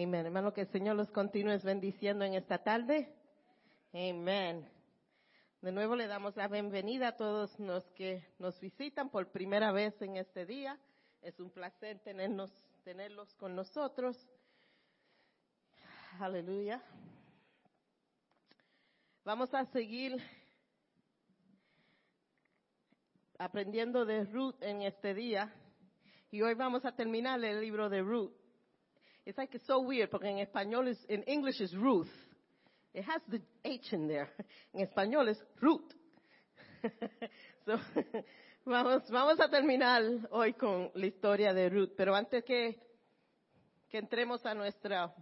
Amén. Hermano, que el Señor los continúe bendiciendo en esta tarde. Amén. De nuevo le damos la bienvenida a todos los que nos visitan por primera vez en este día. Es un placer tenerlos con nosotros. Aleluya. Vamos a seguir aprendiendo de Ruth en este día. Y hoy vamos a terminar el libro de Ruth. It's like it's so weird porque en español es, in English is Ruth. It has the H in there. En español es Ruth. so, vamos, vamos a terminar hoy con la historia de Ruth. Pero antes que, que entremos a nuestro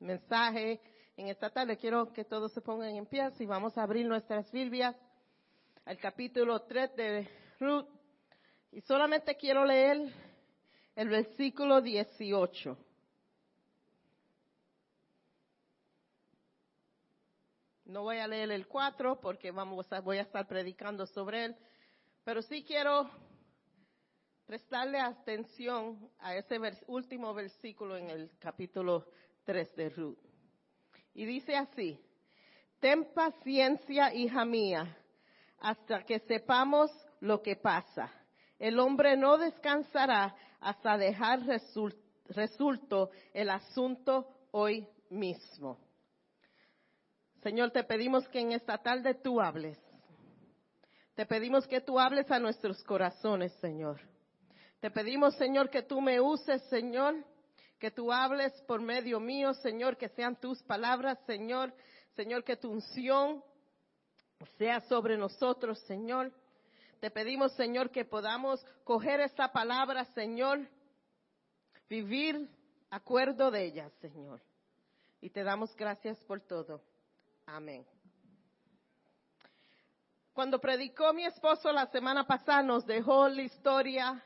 mensaje en esta tarde, quiero que todos se pongan en pie y vamos a abrir nuestras Biblias al capítulo 3 de Ruth. Y solamente quiero leer el versículo 18. No voy a leer el 4 porque vamos a, voy a estar predicando sobre él, pero sí quiero prestarle atención a ese último versículo en el capítulo 3 de Ruth. Y dice así, ten paciencia, hija mía, hasta que sepamos lo que pasa. El hombre no descansará hasta dejar resuelto el asunto hoy mismo. Señor, te pedimos que en esta tarde tú hables. Te pedimos que tú hables a nuestros corazones, Señor. Te pedimos, Señor, que tú me uses, Señor, que tú hables por medio mío, Señor, que sean tus palabras, Señor. Señor, que tu unción sea sobre nosotros, Señor. Te pedimos, Señor, que podamos coger esta palabra, Señor, vivir acuerdo de ella, Señor. Y te damos gracias por todo. Amén. Cuando predicó mi esposo la semana pasada, nos dejó la historia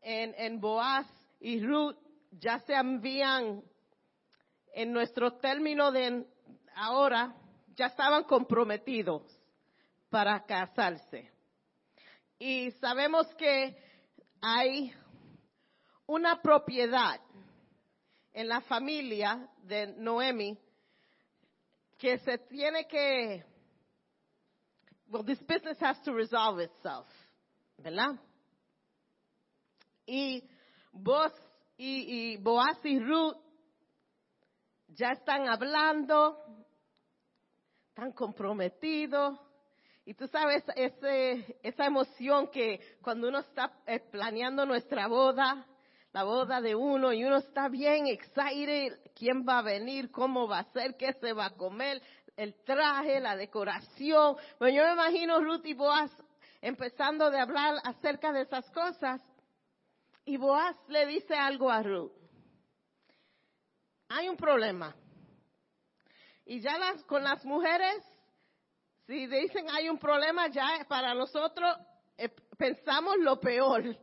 en, en Boaz y Ruth, ya se envían en nuestro término de ahora, ya estaban comprometidos para casarse. Y sabemos que hay una propiedad en la familia de Noemi que se tiene que, well, this business has to resolve itself, ¿verdad? Y vos y, y Boaz y Ruth ya están hablando, están comprometidos. Y tú sabes ese, esa emoción que cuando uno está eh, planeando nuestra boda, la boda de uno y uno está bien excited, quién va a venir, cómo va a ser, qué se va a comer, el traje, la decoración. Bueno, yo me imagino Ruth y Boaz empezando de hablar acerca de esas cosas. Y Boaz le dice algo a Ruth. Hay un problema. Y ya las, con las mujeres, si dicen hay un problema, ya para nosotros eh, pensamos lo peor.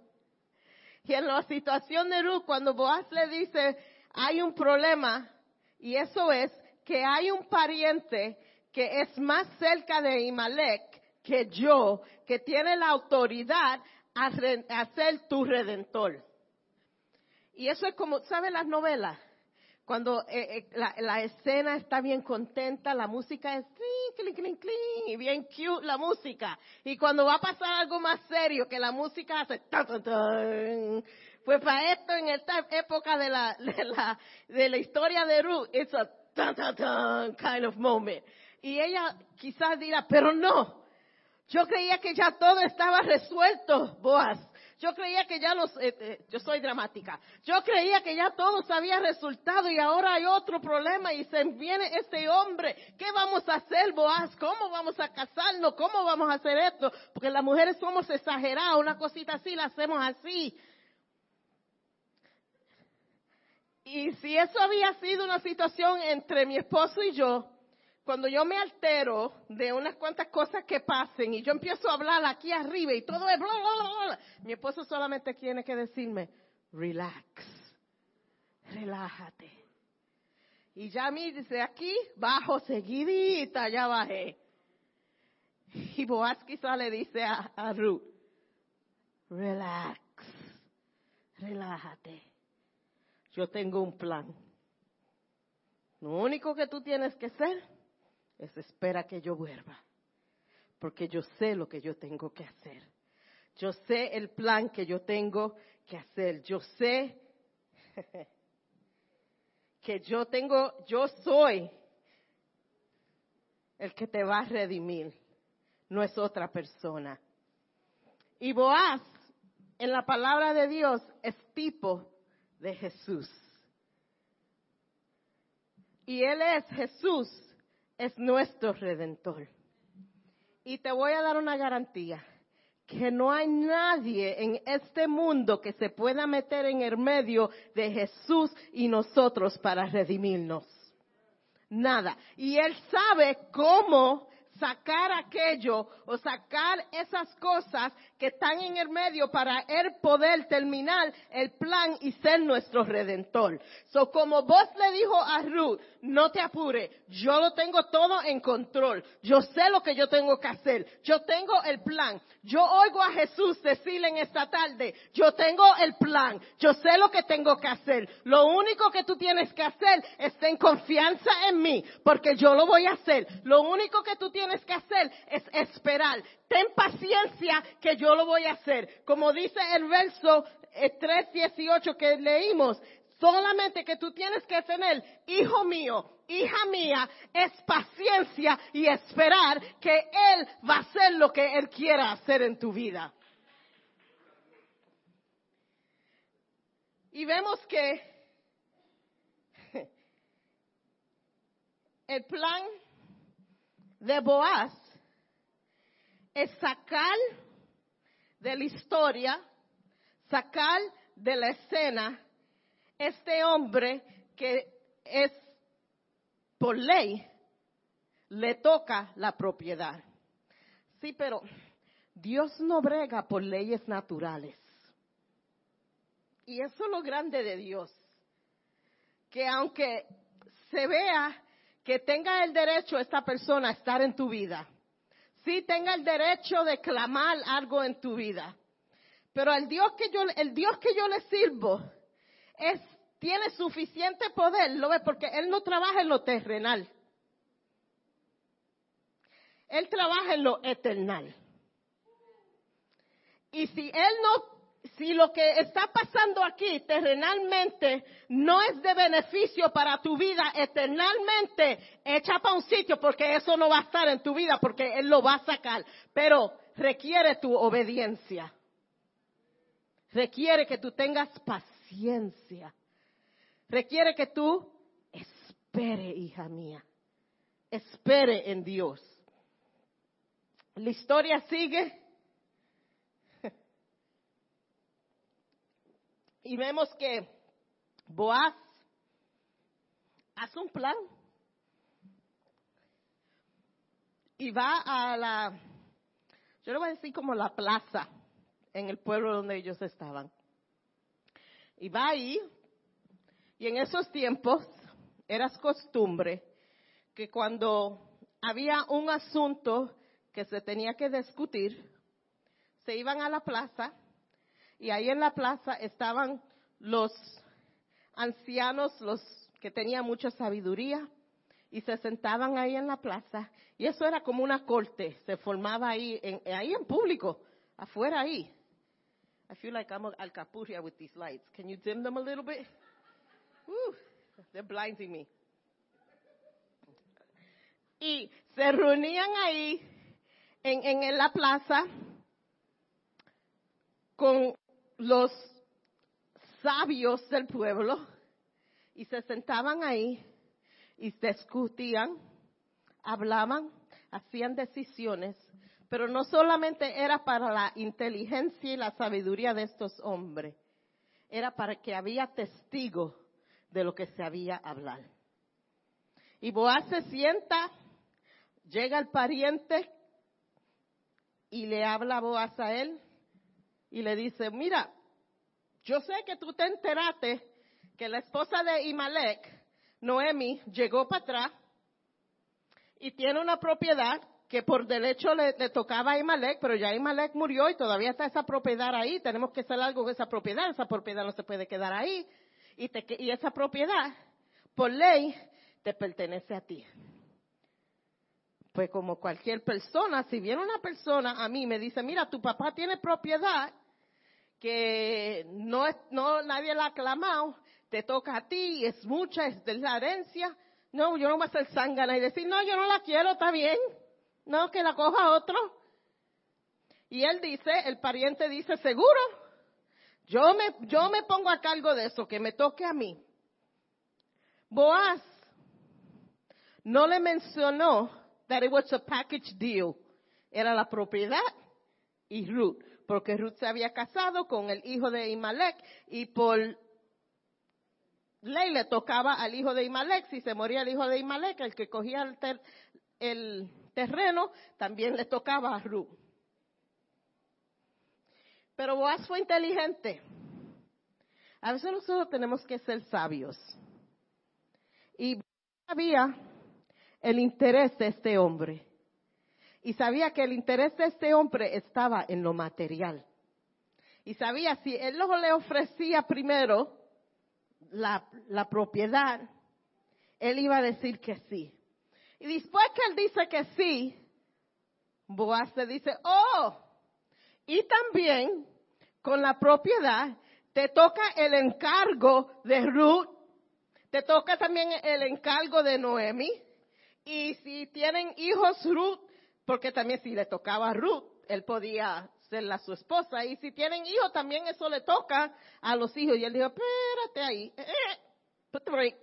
Y en la situación de Ruth, cuando Boaz le dice, hay un problema, y eso es que hay un pariente que es más cerca de Imalek que yo, que tiene la autoridad a, ser tu redentor. Y eso es como, ¿sabes las novelas? Cuando eh, eh, la, escena está bien contenta, la música es clink, clink, clink, y bien cute la música. Y cuando va a pasar algo más serio, que la música hace tan, Pues para esto, en esta época de la, de la, de la historia de Ruth, it's a tan, tan, kind of moment. Y ella quizás dirá, pero no. Yo creía que ya todo estaba resuelto, Boaz. Yo creía que ya los, eh, eh, yo soy dramática, yo creía que ya todo se había resultado y ahora hay otro problema y se viene este hombre. ¿Qué vamos a hacer, Boaz? ¿Cómo vamos a casarnos? ¿Cómo vamos a hacer esto? Porque las mujeres somos exageradas, una cosita así la hacemos así. Y si eso había sido una situación entre mi esposo y yo, cuando yo me altero de unas cuantas cosas que pasen y yo empiezo a hablar aquí arriba y todo es bla, bla, bla, mi esposo solamente tiene que decirme, relax, relájate. Y ya a mí dice aquí, bajo seguidita, ya bajé. Y Boaz quizá le dice a, a Ruth, relax, relájate. Yo tengo un plan. Lo único que tú tienes que hacer es espera que yo vuelva, porque yo sé lo que yo tengo que hacer. Yo sé el plan que yo tengo que hacer. Yo sé que yo tengo, yo soy el que te va a redimir, no es otra persona. Y Boaz, en la palabra de Dios, es tipo de Jesús. Y Él es Jesús, es nuestro redentor. Y te voy a dar una garantía, que no hay nadie en este mundo que se pueda meter en el medio de Jesús y nosotros para redimirnos. Nada. Y Él sabe cómo sacar aquello o sacar esas cosas que están en el medio para él poder terminar el plan y ser nuestro redentor. So como vos le dijo a Ruth, no te apure, yo lo tengo todo en control. Yo sé lo que yo tengo que hacer. Yo tengo el plan. Yo oigo a Jesús decirle en esta tarde, yo tengo el plan. Yo sé lo que tengo que hacer. Lo único que tú tienes que hacer es tener confianza en mí, porque yo lo voy a hacer. Lo único que tú tienes que hacer es esperar. Ten paciencia que yo lo voy a hacer. Como dice el verso 3.18 eh, que leímos, solamente que tú tienes que tener, hijo mío, hija mía, es paciencia y esperar que Él va a hacer lo que Él quiera hacer en tu vida. Y vemos que el plan de Boaz es sacar de la historia, sacar de la escena este hombre que es por ley le toca la propiedad. Sí, pero Dios no brega por leyes naturales. Y eso es lo grande de Dios. Que aunque se vea que tenga el derecho esta persona a estar en tu vida, sí tenga el derecho de clamar algo en tu vida. Pero el Dios que yo, el Dios que yo le sirvo es, tiene suficiente poder, ¿lo ve? Porque Él no trabaja en lo terrenal. Él trabaja en lo eternal. Y si Él no si lo que está pasando aquí terrenalmente no es de beneficio para tu vida eternalmente, echa para un sitio porque eso no va a estar en tu vida porque Él lo va a sacar. Pero requiere tu obediencia. Requiere que tú tengas paciencia. Requiere que tú espere, hija mía. Espere en Dios. La historia sigue Y vemos que Boaz hace un plan y va a la, yo le voy a decir como la plaza en el pueblo donde ellos estaban. Y va ahí, y en esos tiempos era costumbre que cuando había un asunto que se tenía que discutir, se iban a la plaza y ahí en la plaza estaban los ancianos, los que tenían mucha sabiduría, y se sentaban ahí en la plaza, y eso era como una corte, se formaba ahí, en, ahí en público, afuera ahí. I feel like I'm alcapurria with these lights. Can you dim them a little bit? They're blinding me. Y se reunían ahí en, en la plaza con los sabios del pueblo y se sentaban ahí y discutían, hablaban, hacían decisiones, pero no solamente era para la inteligencia y la sabiduría de estos hombres, era para que había testigo de lo que se había hablado. Y Boaz se sienta, llega el pariente y le habla Boaz a él y le dice, mira, yo sé que tú te enteraste que la esposa de Imalek, Noemi, llegó para atrás y tiene una propiedad que por derecho le, tocaba a Imalek, pero ya Imalek murió y todavía está esa propiedad ahí. Tenemos que hacer algo con esa propiedad. Esa propiedad no se puede quedar ahí. Y, y esa propiedad, por ley, te pertenece a ti. Pues como cualquier persona, si viene una persona a mí me dice, mira, tu papá tiene propiedad que no, no nadie la ha clamado, te toca a ti, es mucha, es de la herencia. No, yo no voy a ser zángana y decir, no, yo no la quiero, está bien. No, que la coja otro. Y él dice, el pariente dice, seguro, yo me, yo me pongo a cargo de eso, que me toque a mí. Boaz no le mencionó that it was a package deal. Era la propiedad y Ruth, porque Ruth se había casado con el hijo de Imalek y por ley le tocaba al hijo de Imalek, si se moría el hijo de Imalek, el que cogía el, el terreno, también le tocaba a Ruth. Pero Boaz fue inteligente. A veces nosotros tenemos que ser sabios. Y sabía el interés de este hombre. Y sabía que el interés de este hombre estaba en lo material. Y sabía si él le ofrecía primero la, la propiedad, él iba a decir que sí. Y después que él dice que sí, Boaz se dice, oh, y también con la propiedad te toca el encargo de Ruth, te toca también el encargo de Noemi, y si tienen hijos Ruth, porque también si le tocaba a Ruth, él podía ser la su esposa, y si tienen hijos también eso le toca a los hijos. Y él dijo, espérate ahí, eh, put the.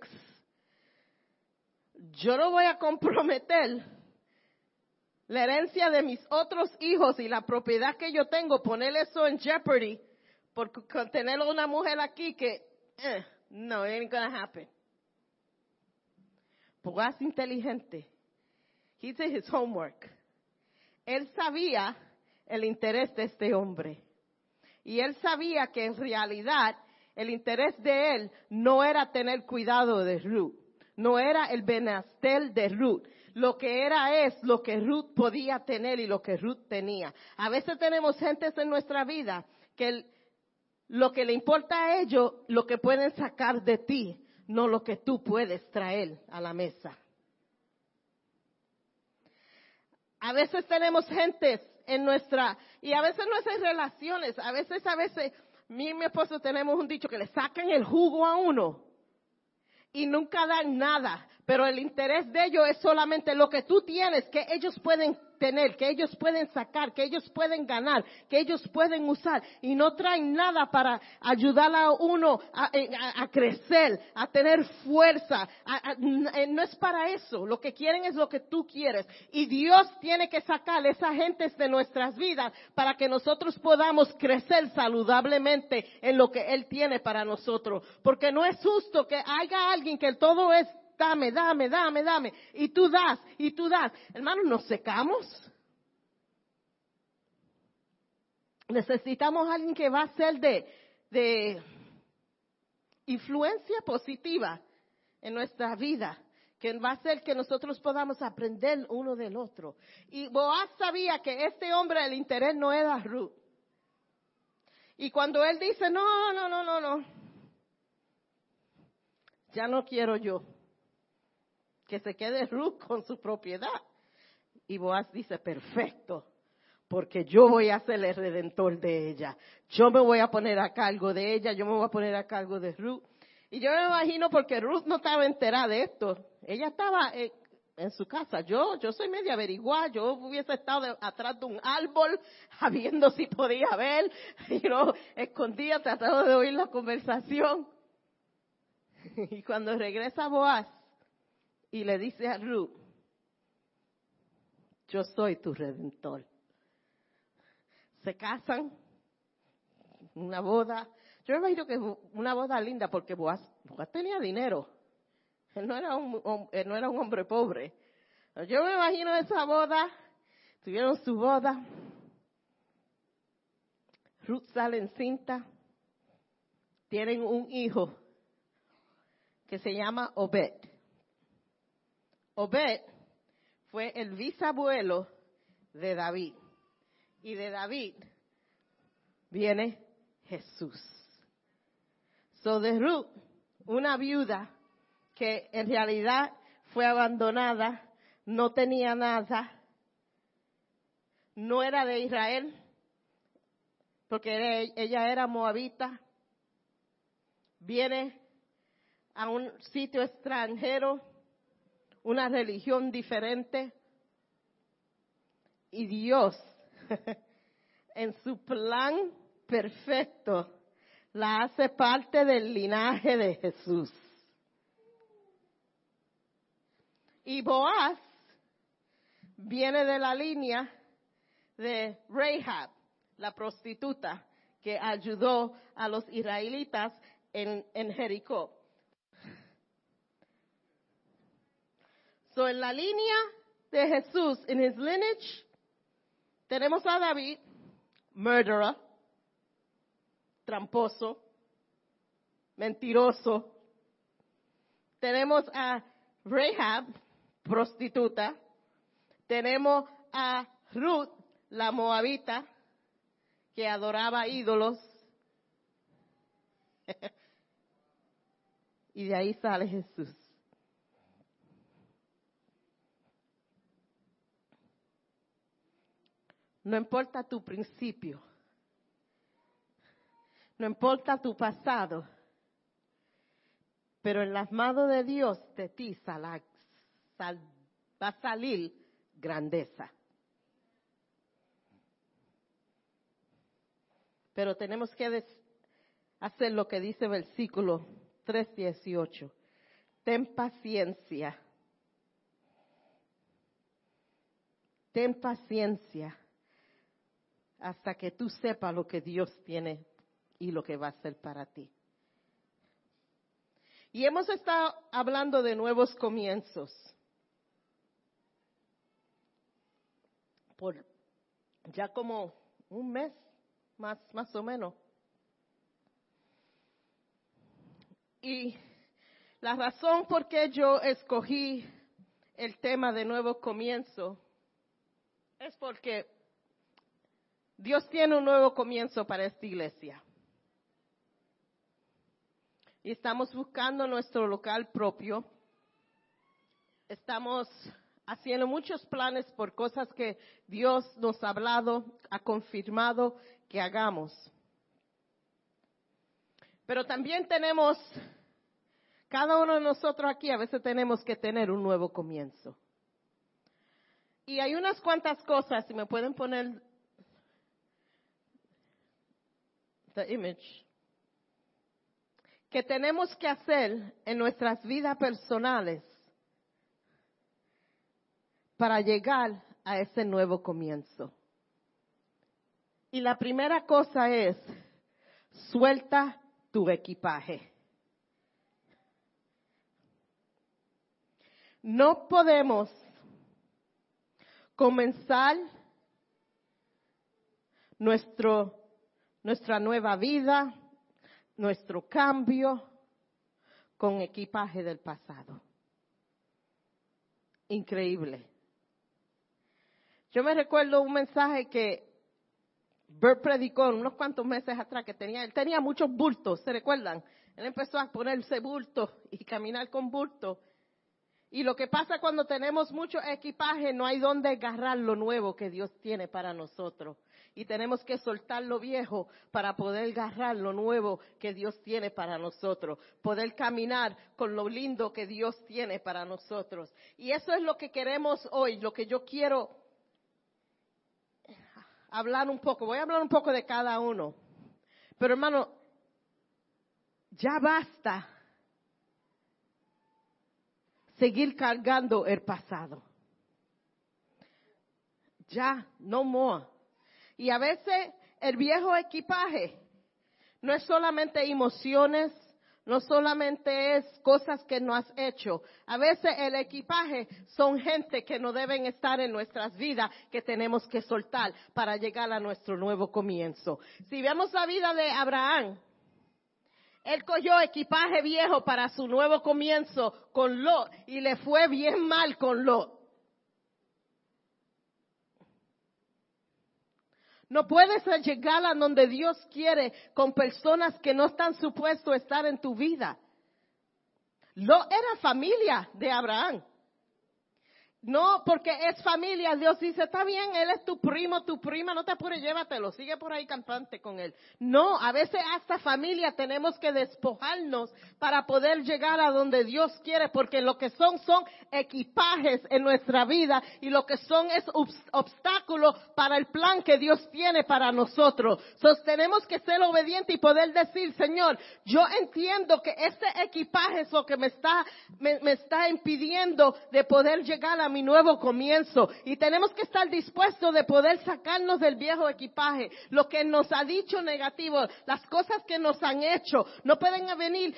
Yo no voy a comprometer la herencia de mis otros hijos y la propiedad que yo tengo, poner eso en jeopardy por tener una mujer aquí que, eh, no, it ain't gonna happen. Boaz inteligente. He did his homework. Él sabía el interés de este hombre. Y él sabía que en realidad el interés de él no era tener cuidado de Ruth, no era el benastel de Ruth. Lo que era es lo que Ruth podía tener y lo que Ruth tenía. A veces tenemos gentes en nuestra vida que lo que le importa a ellos, lo que pueden sacar de ti, no lo que tú puedes traer a la mesa. A veces tenemos gentes en nuestra, y a veces en relaciones, a veces, a veces, mi y mi esposo tenemos un dicho que le sacan el jugo a uno y nunca dan nada, pero el interés de ellos es solamente lo que tú tienes, que ellos pueden tener, que ellos pueden sacar, que ellos pueden ganar, que ellos pueden usar y no traen nada para ayudar a uno a, crecer, a tener fuerza. Eh, no es para eso, lo que quieren es lo que tú quieres y Dios tiene que sacar esa gente de nuestras vidas para que nosotros podamos crecer saludablemente en lo que Él tiene para nosotros. Porque no es justo que haya alguien que todo es dame, dame, dame, dame. Y tú das, y tú das. Hermanos, nos secamos. Necesitamos a alguien que va a ser de, influencia positiva en nuestra vida, que va a ser que nosotros podamos aprender uno del otro. Y Boaz sabía que este hombre el interés no era Ruth. Y cuando él dice, no, no, no, no, no, ya no quiero yo que se quede Ruth con su propiedad. Y Boaz dice, perfecto, porque yo voy a ser el redentor de ella. Yo me voy a poner a cargo de ella, yo me voy a poner a cargo de Ruth. Y yo me imagino porque Ruth no estaba enterada de esto. Ella estaba en, su casa. Yo, yo soy media averiguada. Yo hubiese estado atrás de un árbol, viendo si podía ver. Y no, escondía, tratando de oír la conversación. Y cuando regresa Boaz, y le dice a Ruth, yo soy tu redentor. Se casan, una boda. Yo me imagino que una boda linda porque Boaz, tenía dinero. Él no, era un, él no era un hombre pobre. Yo me imagino esa boda, tuvieron su boda. Ruth sale en cinta, tienen un hijo que se llama Obed. Obed fue el bisabuelo de David. Y de David viene Jesús. So de Ruth, una viuda que en realidad fue abandonada, no tenía nada, no era de Israel, porque ella era moabita, viene a un sitio extranjero, una religión diferente, y Dios, en su plan perfecto, la hace parte del linaje de Jesús. Y Boaz viene de la línea de Rahab, la prostituta que ayudó a los israelitas en, en Jericó. So, en la línea de Jesús, en his lineage, tenemos a David, murderer, tramposo, mentiroso. Tenemos a Rahab, prostituta. Tenemos a Ruth, la moabita, que adoraba ídolos. y de ahí sale Jesús. No importa tu principio. No importa tu pasado. Pero en las manos de Dios de ti va a salir grandeza. Pero tenemos que hacer lo que dice el versículo 3.18. Ten paciencia. Ten paciencia hasta que tú sepas lo que Dios tiene y lo que va a hacer para ti. Y hemos estado hablando de nuevos comienzos. Por ya como un mes, más, más o menos. Y la razón por qué yo escogí el tema de nuevo comienzo es porque Dios tiene un nuevo comienzo para esta iglesia. Y estamos buscando nuestro local propio. Estamos haciendo muchos planes por cosas que Dios nos ha hablado, ha confirmado que hagamos. Pero también tenemos, cada uno de nosotros aquí a veces tenemos que tener un nuevo comienzo. Y hay unas cuantas cosas, si me pueden poner the image, que tenemos que hacer en nuestras vidas personales para llegar a ese nuevo comienzo. Y la primera cosa es, suelta tu equipaje. No podemos comenzar nuestro nuestra nueva vida, nuestro cambio con equipaje del pasado. Increíble. Yo me recuerdo un mensaje que Bert predicó unos cuantos meses atrás que tenía, él tenía muchos bultos, ¿se recuerdan? Él empezó a ponerse bultos y caminar con bultos. Y lo que pasa cuando tenemos mucho equipaje, no hay donde agarrar lo nuevo que Dios tiene para nosotros y tenemos que soltar lo viejo para poder agarrar lo nuevo que Dios tiene para nosotros, poder caminar con lo lindo que Dios tiene para nosotros. Y eso es lo que queremos hoy, lo que yo quiero hablar un poco. Voy a hablar un poco de cada uno. Pero hermano, ya basta seguir cargando el pasado. Ya, no more. Y a veces el viejo equipaje no es solamente emociones, no solamente es cosas que no has hecho. A veces el equipaje son gente que no deben estar en nuestras vidas, que tenemos que soltar para llegar a nuestro nuevo comienzo. Si vemos la vida de Abraham, él cogió equipaje viejo para su nuevo comienzo con Lot y le fue bien mal con Lot. No puedes llegar a donde Dios quiere con personas que no están supuestos a estar en tu vida. Lo era familia de Abraham. No, porque es familia. Dios dice, está bien, él es tu primo, tu prima, no te apures, llévatelo, sigue por ahí cantante con él. No, a veces hasta familia tenemos que despojarnos para poder llegar a donde Dios quiere, porque lo que son son equipajes en nuestra vida y lo que son es obstáculos para el plan que Dios tiene para nosotros. Entonces tenemos que ser obedientes y poder decir, Señor, yo entiendo que este equipaje es lo que me está, me, me está impidiendo de poder llegar a mi nuevo comienzo. Y tenemos que estar dispuestos de poder sacarnos del viejo equipaje, lo que nos ha dicho negativo, las cosas que nos han hecho. No pueden venir.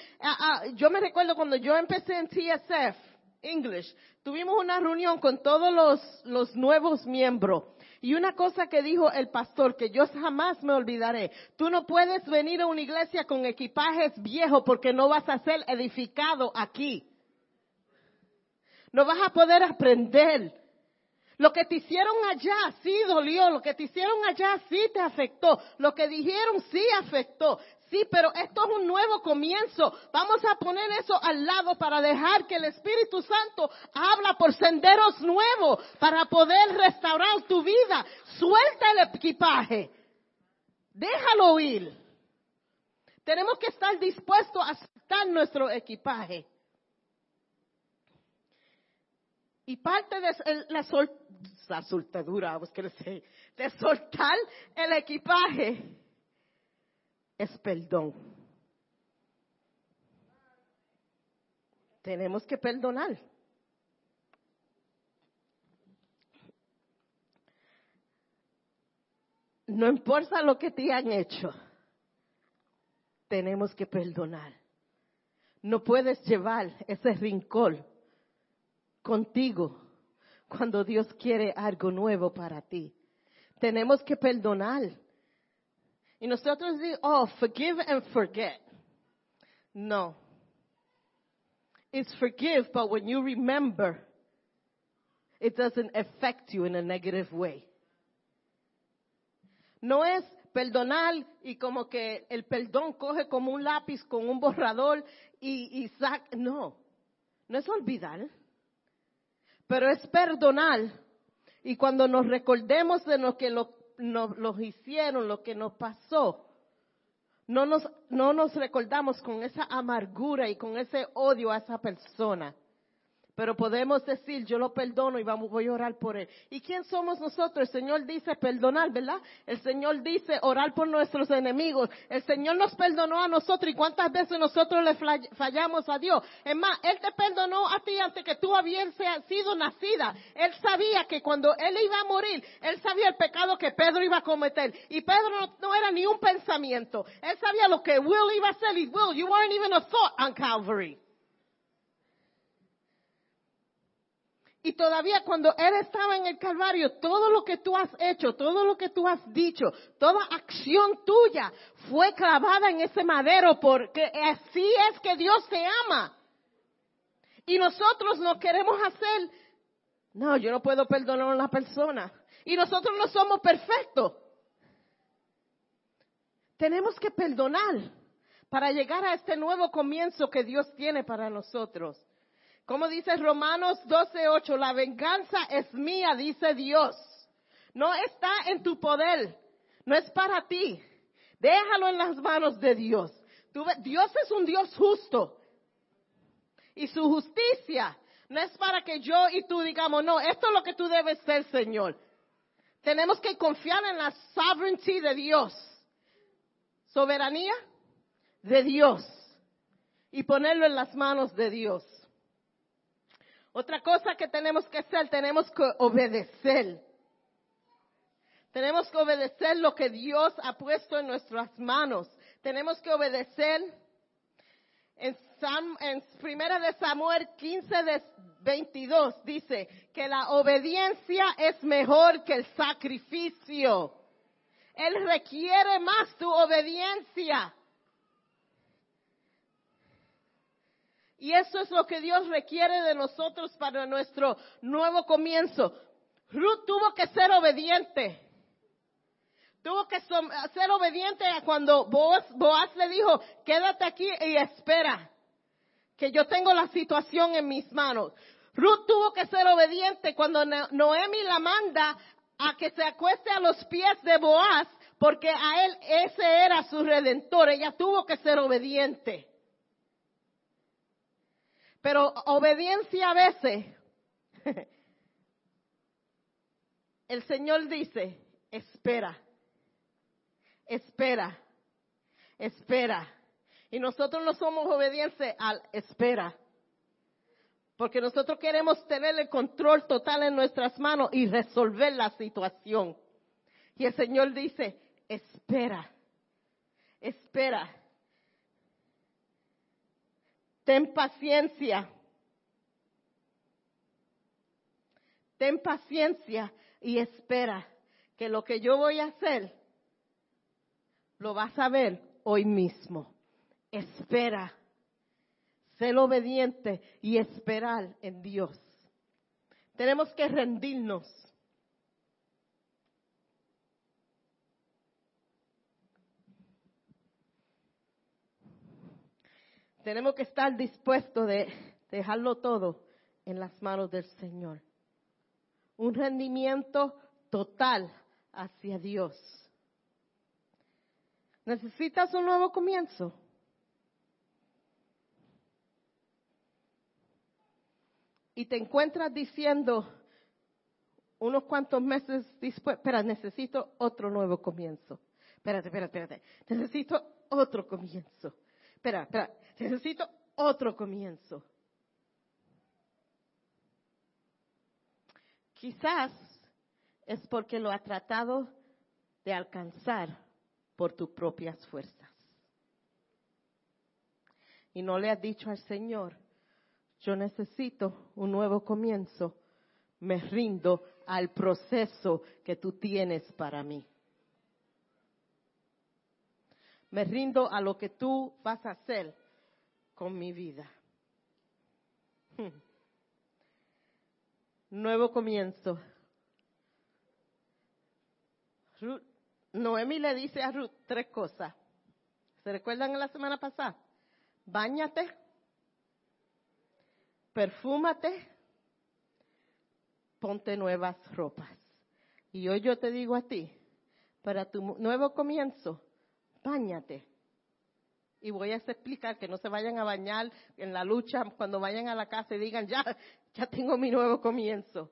yo me recuerdo cuando yo empecé en TSF, English, tuvimos una reunión con todos los, los nuevos miembros. Y una cosa que dijo el pastor que yo jamás me olvidaré, tú no puedes venir a una iglesia con equipajes viejos porque no vas a ser edificado aquí. No vas a poder aprender. Lo que te hicieron allá sí dolió, lo que te hicieron allá sí te afectó, lo que dijeron sí afectó. Sí, pero esto es un nuevo comienzo. Vamos a poner eso al lado para dejar que el Espíritu Santo habla por senderos nuevos para poder restaurar tu vida. Suelta el equipaje. Déjalo ir. Tenemos que estar dispuestos a aceptar nuestro equipaje. Y parte de la, soltadura, de soltar el equipaje es perdón. Tenemos que perdonar. No importa lo que te han hecho, tenemos que perdonar. No puedes llevar ese rincón contigo cuando Dios quiere algo nuevo para ti. Tenemos que perdonar. Y nosotros decimos, oh, forgive and forget. No. It's forgive, but when you remember, it doesn't affect you in a negative way. No es perdonar y como que el perdón coge como un lápiz con un borrador y, y saca. No, no es olvidar pero es perdonar. Y cuando nos recordemos de lo que nos, hicieron, lo que nos pasó, no nos, no nos recordamos con esa amargura y con ese odio a esa persona. Pero podemos decir, yo lo perdono y vamos, voy a orar por él. ¿Y quién somos nosotros? El Señor dice perdonar, ¿verdad? El Señor dice orar por nuestros enemigos. El Señor nos perdonó a nosotros y cuántas veces nosotros le fallamos a Dios. Es más, Él te perdonó a ti antes que tú habías sido nacida. Él sabía que cuando Él iba a morir, Él sabía el pecado que Pedro iba a cometer. Y Pedro no, no era ni un pensamiento. Él sabía lo que Will iba a hacer y Will, you weren't even a thought on Calvary. Y todavía cuando Él estaba en el Calvario, todo lo que tú has hecho, todo lo que tú has dicho, toda acción tuya fue clavada en ese madero porque así es que Dios te ama. Y nosotros no queremos hacer, no, yo no puedo perdonar a una persona. Y nosotros no somos perfectos. Tenemos que perdonar para llegar a este nuevo comienzo que Dios tiene para nosotros. Como dice Romanos 12:8, la venganza es mía, dice Dios. No está en tu poder, no es para ti. Déjalo en las manos de Dios. Dios es un Dios justo. Y su justicia no es para que yo y tú digamos, no, esto es lo que tú debes ser, Señor. Tenemos que confiar en la sovereignty de Dios. Soberanía de Dios. Y ponerlo en las manos de Dios. Otra cosa que tenemos que hacer, tenemos que obedecer. Tenemos que obedecer lo que Dios ha puesto en nuestras manos. Tenemos que obedecer. En, en Primera de Samuel 15 de 22 dice que la obediencia es mejor que el sacrificio. Él requiere más tu obediencia. Y eso es lo que Dios requiere de nosotros para nuestro nuevo comienzo. Ruth tuvo que ser obediente. Tuvo que ser obediente a cuando Boaz, Boaz le dijo, quédate aquí y espera, que yo tengo la situación en mis manos. Ruth tuvo que ser obediente cuando Noemi la manda a que se acueste a los pies de Boaz, porque a él ese era su redentor. Ella tuvo que ser obediente. Pero obediencia a veces, el Señor dice, espera, espera, espera. Y nosotros no somos obedientes al espera. Porque nosotros queremos tener el control total en nuestras manos y resolver la situación. Y el Señor dice, espera, espera. Ten paciencia. Ten paciencia y espera que lo que yo voy a hacer lo vas a ver hoy mismo. Espera ser obediente y esperar en Dios. Tenemos que rendirnos. Tenemos que estar dispuestos de dejarlo todo en las manos del Señor. Un rendimiento total hacia Dios. ¿Necesitas un nuevo comienzo? y te encuentras diciendo unos cuantos meses después, espera, necesito otro nuevo comienzo. Espérate, espérate, espérate. Necesito otro comienzo. Espera, espera, necesito otro comienzo. Quizás es porque lo ha tratado de alcanzar por tus propias fuerzas. Y no le has dicho al Señor, yo necesito un nuevo comienzo, me rindo al proceso que tú tienes para mí. Me rindo a lo que tú vas a hacer con mi vida. Hmm. Nuevo comienzo. Noemi le dice a Ruth tres cosas. ¿Se recuerdan la semana pasada? Báñate perfúmate, ponte nuevas ropas. Y hoy yo te digo a ti, para tu nuevo comienzo, báñate. Y voy a explicar que no se vayan a bañar en la lucha cuando vayan a la casa y digan, ya, ya tengo mi nuevo comienzo.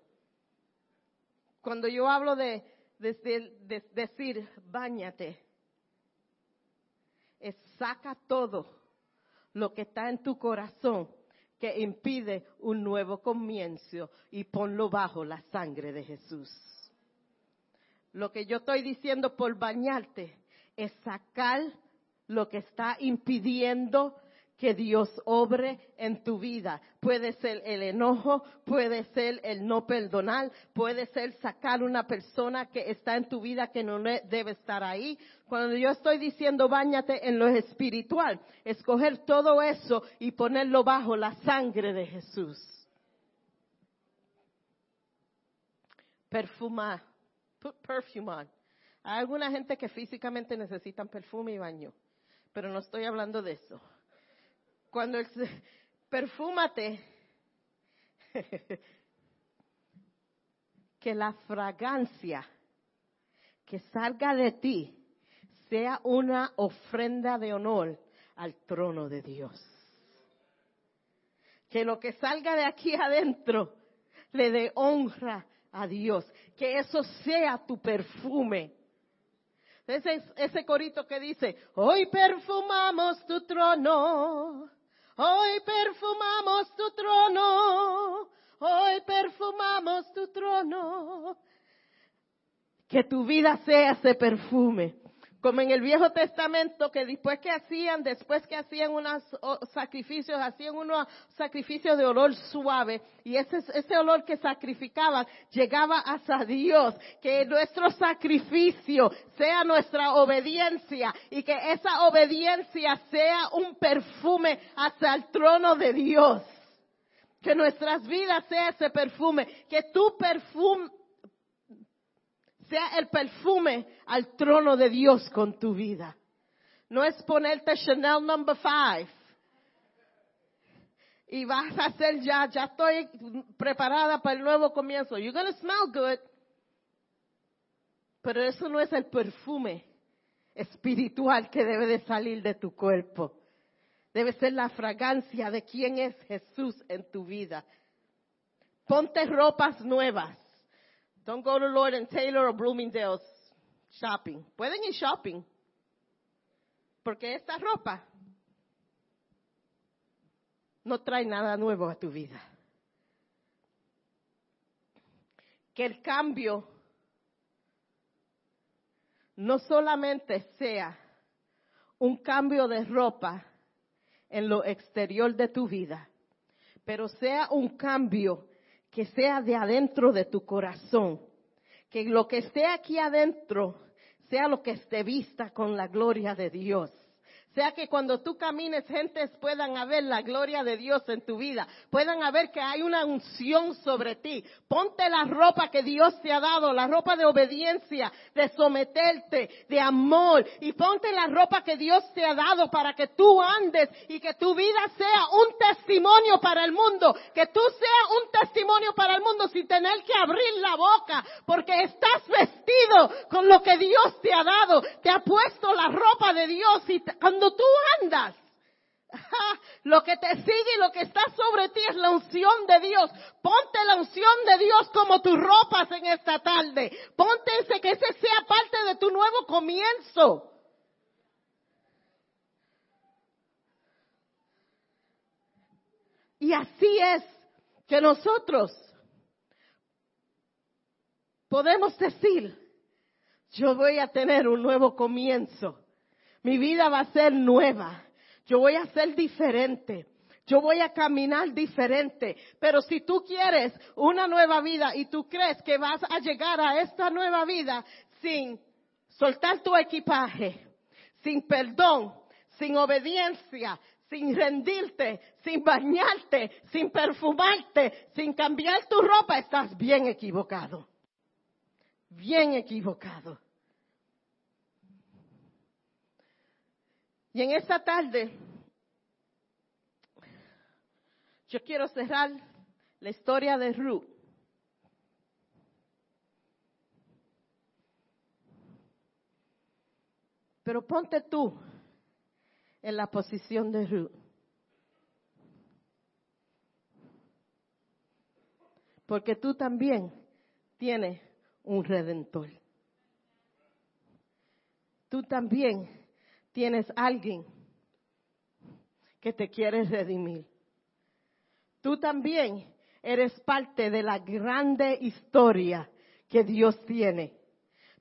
Cuando yo hablo de, de decir, báñate, saca todo lo que está en tu corazón que impide un nuevo comienzo y ponlo bajo la sangre de Jesús. Lo que yo estoy diciendo por bañarte es sacar lo que está impidiendo que Dios obre en tu vida. Puede ser el enojo, puede ser el no perdonar, puede ser sacar una persona que está en tu vida que no debe estar ahí. Cuando yo estoy diciendo bañate en lo espiritual, escoger todo eso y ponerlo bajo la sangre de Jesús. Perfumar, put perfume on. Hay alguna gente que físicamente necesitan perfume y baño, pero no estoy hablando de eso cuando el, perfúmate, que la fragancia que salga de ti sea una ofrenda de honor al trono de Dios. Que lo que salga de aquí adentro le dé honra a Dios. Que eso sea tu perfume. Ese, ese corito que dice, hoy perfumamos tu trono Hoy perfumamos tu trono, hoy perfumamos tu trono. Que tu vida sea ese perfume como en el Viejo Testamento, que después que hacían, después que hacían unos sacrificios, hacían unos sacrificios de olor suave, y ese, olor que sacrificaban llegaba hasta Dios, que nuestro sacrificio sea nuestra obediencia, y que esa obediencia sea un perfume hasta el trono de Dios. Que nuestras vidas sea ese perfume, que tu perfume, sea el perfume al trono de Dios con tu vida. No es ponerte Chanel number five y vas a hacer ya, ya estoy preparada para el nuevo comienzo. You're to smell good. Pero eso no es el perfume espiritual que debe de salir de tu cuerpo. Debe ser la fragancia de quién es Jesús en tu vida. Ponte ropas nuevas. Don't go to Lord and Taylor or Bloomingdale's shopping. Pueden ir shopping. Porque esta ropa no trae nada nuevo a tu vida. Que el cambio no solamente sea un cambio de ropa en lo exterior de tu vida, pero sea un cambio que sea de adentro de tu corazón, que lo que esté aquí adentro sea lo que esté vista con la gloria de Dios sea que cuando tú camines, gentes puedan ver la gloria de Dios en tu vida, puedan ver que hay una unción sobre ti. Ponte la ropa que Dios te ha dado, la ropa de obediencia, de someterte, de amor, y ponte la ropa que Dios te ha dado para que tú andes y que tu vida sea un testimonio para el mundo, que tú seas un testimonio para el mundo sin tener que abrir la boca, porque estás vestido con lo que Dios te ha dado, te ha puesto la ropa de Dios y tú andas, lo que te sigue y lo que está sobre ti es la unción de Dios. Ponte la unción de Dios como tus ropas en esta tarde. Ponte ese, que ese sea parte de tu nuevo comienzo. Y así es que nosotros podemos decir, yo voy a tener un nuevo comienzo. Mi vida va a ser nueva. Yo voy a ser diferente. Yo voy a caminar diferente. Pero si tú quieres una nueva vida y tú crees que vas a llegar a esta nueva vida sin soltar tu equipaje, sin perdón, sin obediencia, sin rendirte, sin bañarte, sin perfumarte, sin cambiar tu ropa, estás bien equivocado. Bien equivocado. Y en esta tarde, yo quiero cerrar la historia de Ruth. Pero ponte tú en la posición de Ruth. Porque tú también tienes un redentor. Tú también tienes alguien que te quiere redimir. Tú también eres parte de la grande historia que Dios tiene.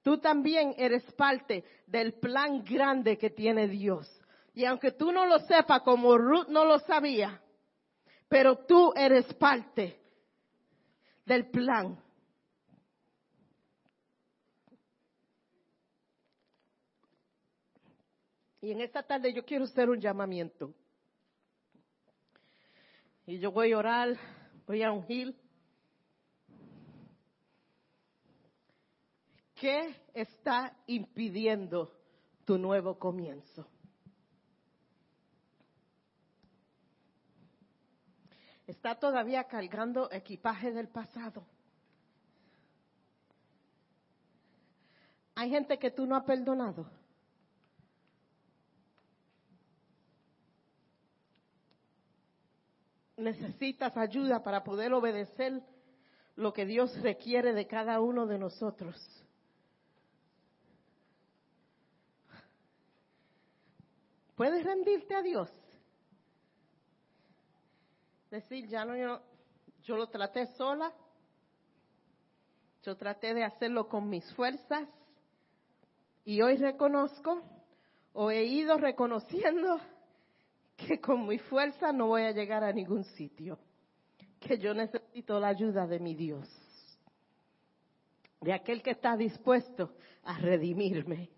Tú también eres parte del plan grande que tiene Dios. Y aunque tú no lo sepas como Ruth no lo sabía, pero tú eres parte del plan Y en esta tarde yo quiero hacer un llamamiento. Y yo voy a orar, voy a ungir. ¿Qué está impidiendo tu nuevo comienzo? Está todavía cargando equipaje del pasado. Hay gente que tú no has perdonado. Necesitas ayuda para poder obedecer lo que Dios requiere de cada uno de nosotros. Puedes rendirte a Dios. Decir, ya no, yo, yo lo traté sola. Yo traté de hacerlo con mis fuerzas. Y hoy reconozco, o he ido reconociendo, que con mi fuerza no voy a llegar a ningún sitio, que yo necesito la ayuda de mi Dios, de aquel que está dispuesto a redimirme.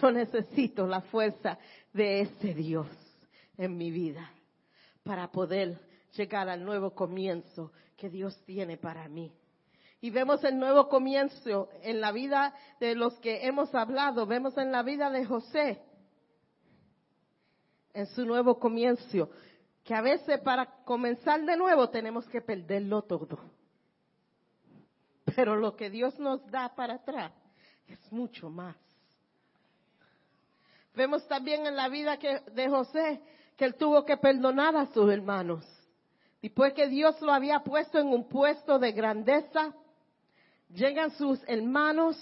Yo necesito la fuerza de ese Dios en mi vida para poder llegar al nuevo comienzo que Dios tiene para mí. Y vemos el nuevo comienzo en la vida de los que hemos hablado, vemos en la vida de José, en su nuevo comienzo. que a veces para comenzar de nuevo tenemos que perderlo todo. Pero lo que Dios nos da para atrás es mucho más. Vemos también en la vida de José que él tuvo que perdonar a sus hermanos. Después que Dios lo había puesto en un puesto de grandeza, llegan sus hermanos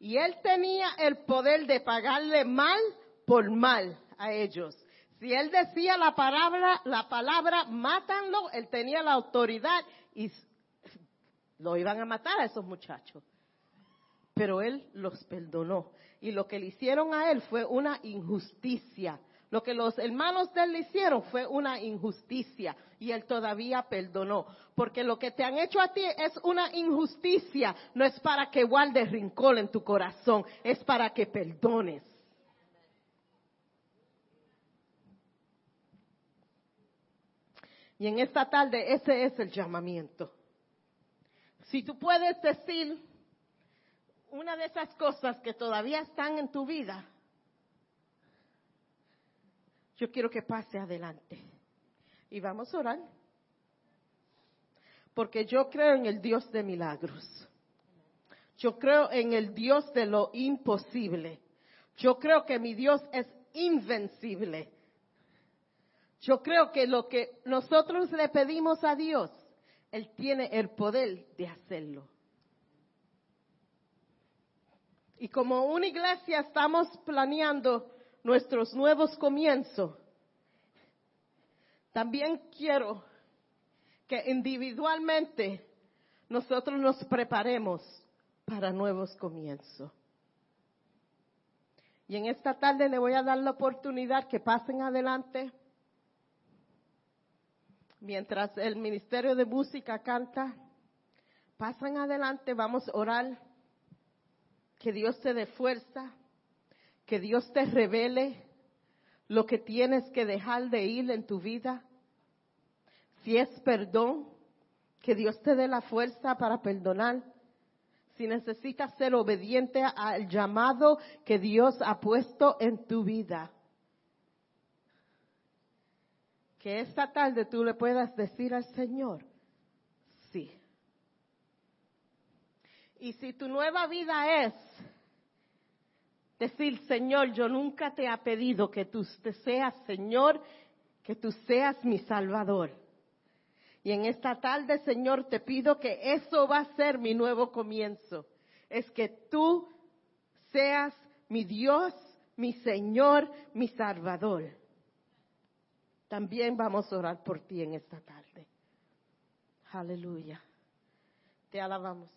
y él tenía el poder de pagarle mal por mal a ellos. Si él decía la palabra, la palabra, mátanlo, él tenía la autoridad y lo iban a matar a esos muchachos. Pero él los perdonó. Y lo que le hicieron a él fue una injusticia. Lo que los hermanos de él le hicieron fue una injusticia y él todavía perdonó. Porque lo que te han hecho a ti es una injusticia. No es para que guardes rincón en tu corazón, es para que perdones. Y en esta tarde ese es el llamamiento. Si tú puedes decir una de esas cosas que todavía están en tu vida, yo quiero que pase adelante. Y vamos a orar. Porque yo creo en el Dios de milagros. Yo creo en el Dios de lo imposible. Yo creo que mi Dios es invencible. Yo creo que lo que nosotros le pedimos a Dios, Él tiene el poder de hacerlo. Y como una iglesia estamos planeando nuestros nuevos comienzos, también quiero que individualmente nosotros nos preparemos para nuevos comienzos. Y en esta tarde le voy a dar la oportunidad que pasen adelante mientras el Ministerio de Música canta, pasan adelante, vamos a orar, que Dios te dé fuerza, que Dios te revele lo que tienes que dejar de ir en tu vida. Si es perdón, que Dios te dé la fuerza para perdonar. Si necesitas ser obediente al llamado que Dios ha puesto en tu vida. Que esta tarde tú le puedas decir al Señor, sí. Y si tu nueva vida es decir, Señor, yo nunca te he pedido que tú seas Señor, que tú seas mi Salvador. Y en esta tarde, Señor, te pido que eso va a ser mi nuevo comienzo. Es que tú seas mi Dios, mi Señor, mi Salvador también vamos a orar por ti en esta tarde. Aleluya. Te alabamos.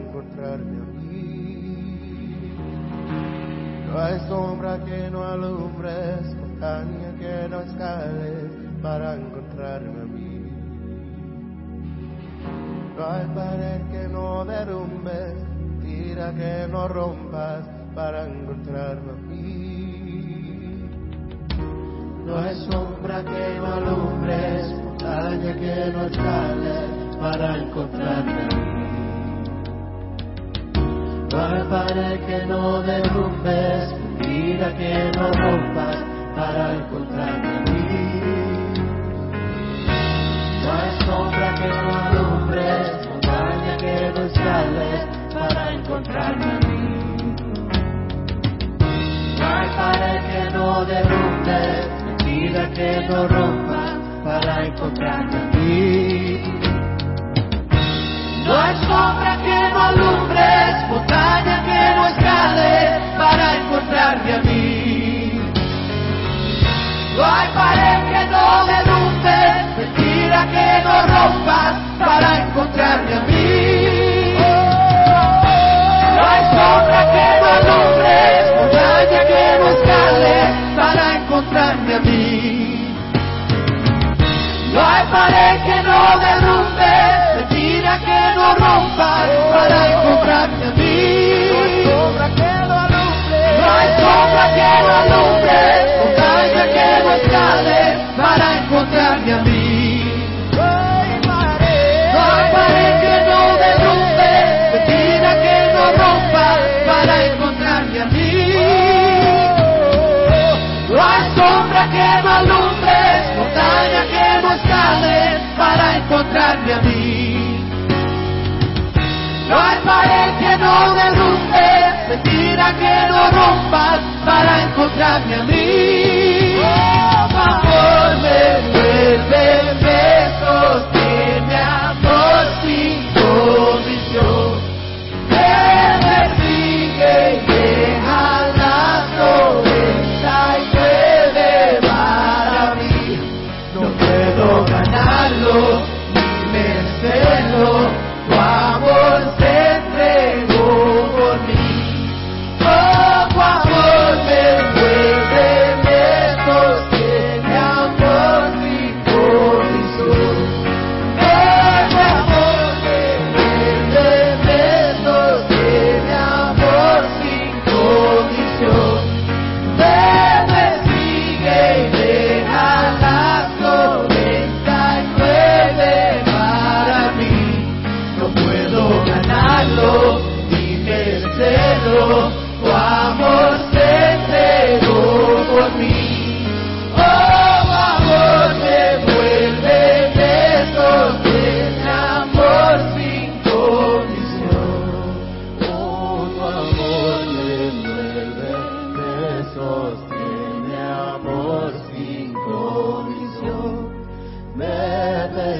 Encontrarme a mí. No hay sombra que no alumbres, montaña que no escales para encontrarme a mí. No hay pared que no derrumbes, tira que no rompas para encontrarme a mí. No hay sombra que no alumbres, montaña que no escales para encontrarme a mí. No hay pared que no derrumbes, tira que no rompas para encontrarme a mí. No hay sombra que no alumbres, montaña que no escales para encontrarme a mí. No hay pared que no derrumbes, mentira que no rompas para encontrarme a mí. No hay sombra que no alumbres, montaña que no escales para encontrarme a mí. No hay pared que no derrumbes, mentira que no rompas para encontrarme a mí. No hay sombra que no alumbres, montaña que no escales para encontrarme a mí. No hay pared que no derrumbes, no rompas para encontrarme a mí. No hay sombra que no alumbres, montaña que no escales para encontrarme a mí. No derrumbe, mentira que no rompas para encontrarme a mí.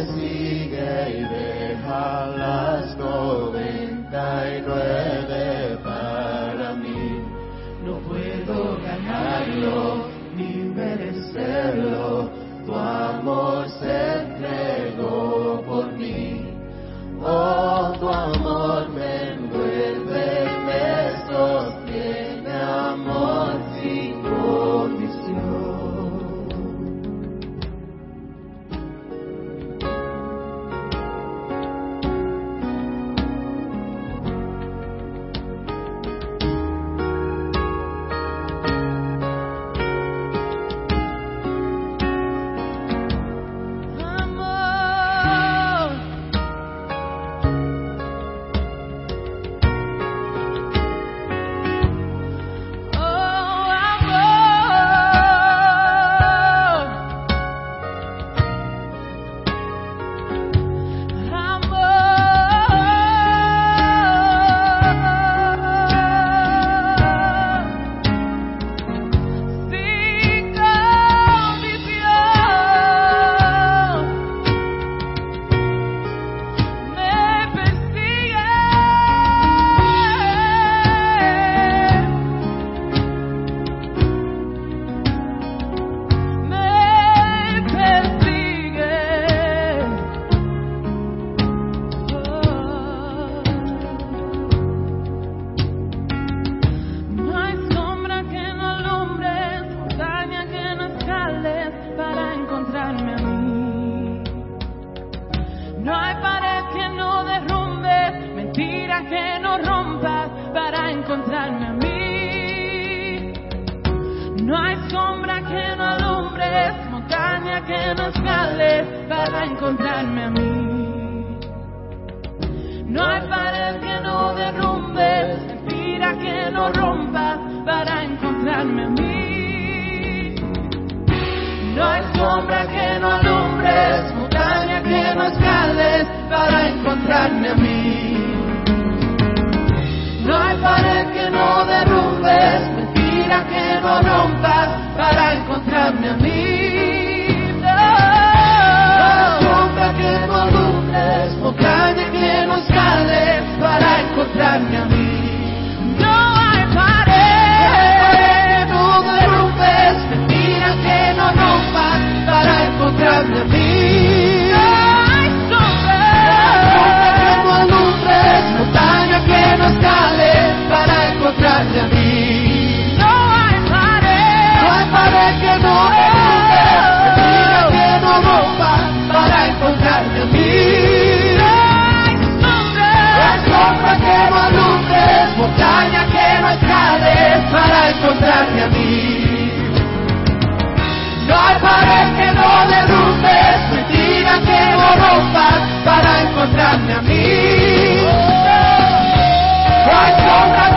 as we No hay pared que no derrumbe, mentira que no rompa para encontrarme a mí. No hay sombra que no alumbres, montaña que no escales para encontrarme a mí. No hay pared que no derrumbes, mentira que no rompas para encontrarme a mí. I've known. para encontrarte a mí. No hay pared que no derrumbes, mentira que no rompas para encontrarme a mí. No hay sombra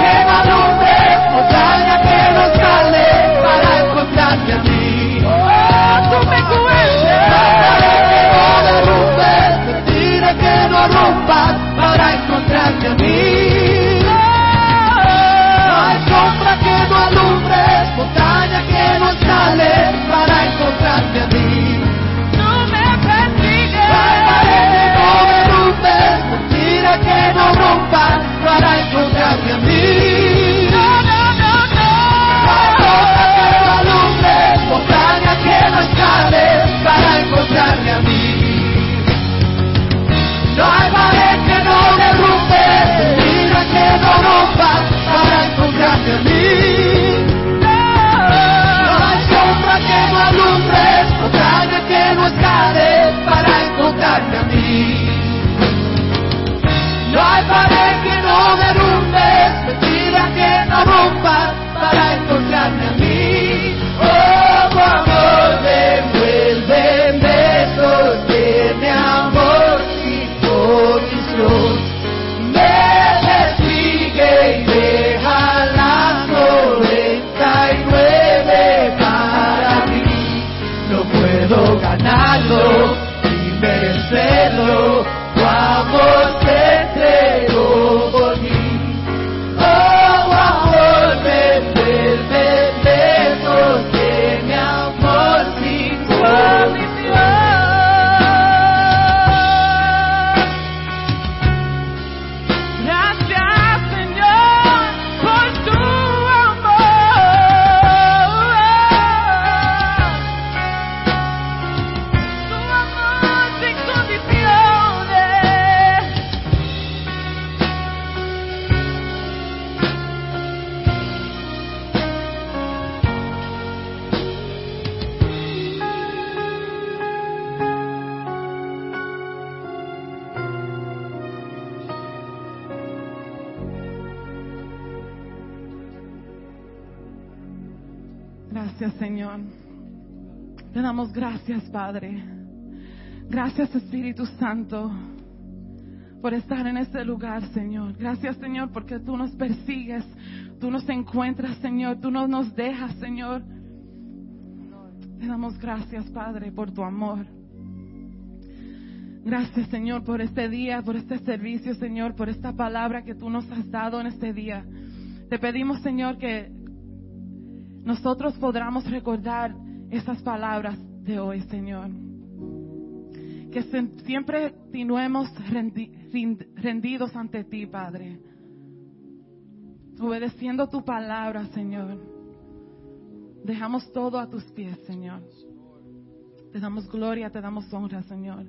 Te damos gracias, Padre. Gracias, Espíritu Santo, por estar en este lugar, Señor. Gracias, Señor, porque tú nos persigues, tú nos encuentras, Señor, tú no nos dejas, Señor. Te damos gracias, Padre, por tu amor. Gracias, Señor, por este día, por este servicio, Señor, por esta palabra que tú nos has dado en este día. Te pedimos, Señor, que nosotros podamos recordar esas palabras de hoy, Señor. Que siempre continuemos rendidos ante ti, Padre. Obedeciendo tu palabra, Señor. Dejamos todo a tus pies, Señor. Te damos gloria, te damos honra, Señor.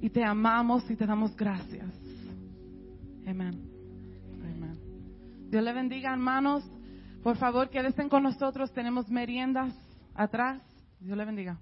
Y te amamos y te damos gracias. Amén. Dios le bendiga, hermanos. Por favor, quédense con nosotros. Tenemos meriendas atrás. Dios le bendiga.